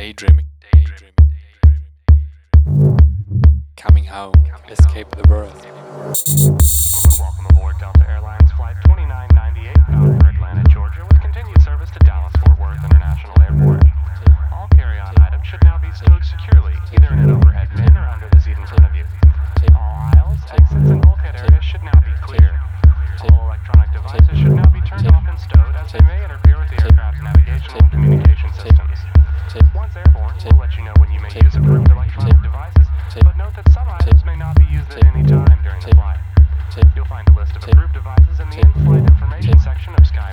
Daydreaming. Coming home. Escape the world. Delta Airlines Flight 2998 airborne, we'll let you know when you may use approved electronic devices, but note that some items may not be used at any time during the flight. You'll find a list of approved devices in the in-flight information section of Sky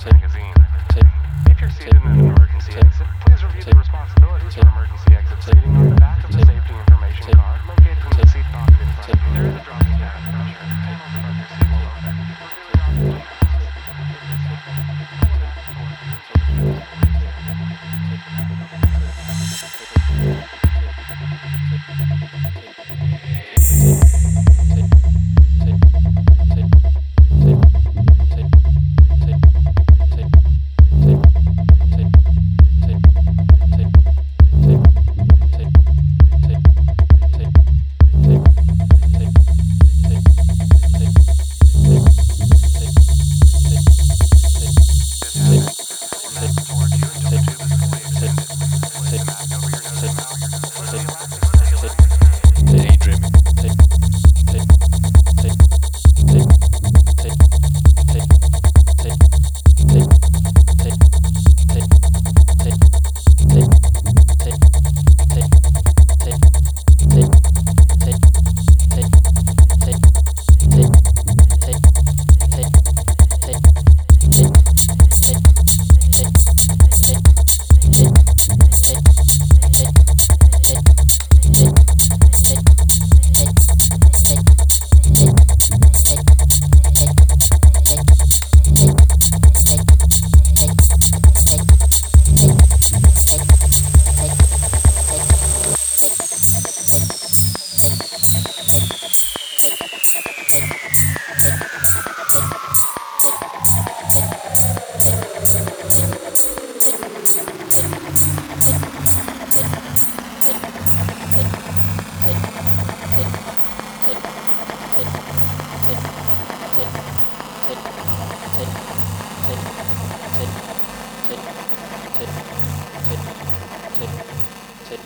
Ladies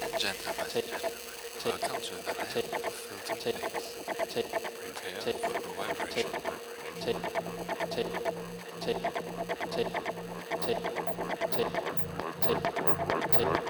and gentlemen, welcome to the land of filtered things. Prepare for the vibration. Take, take, take, take, take, take, take.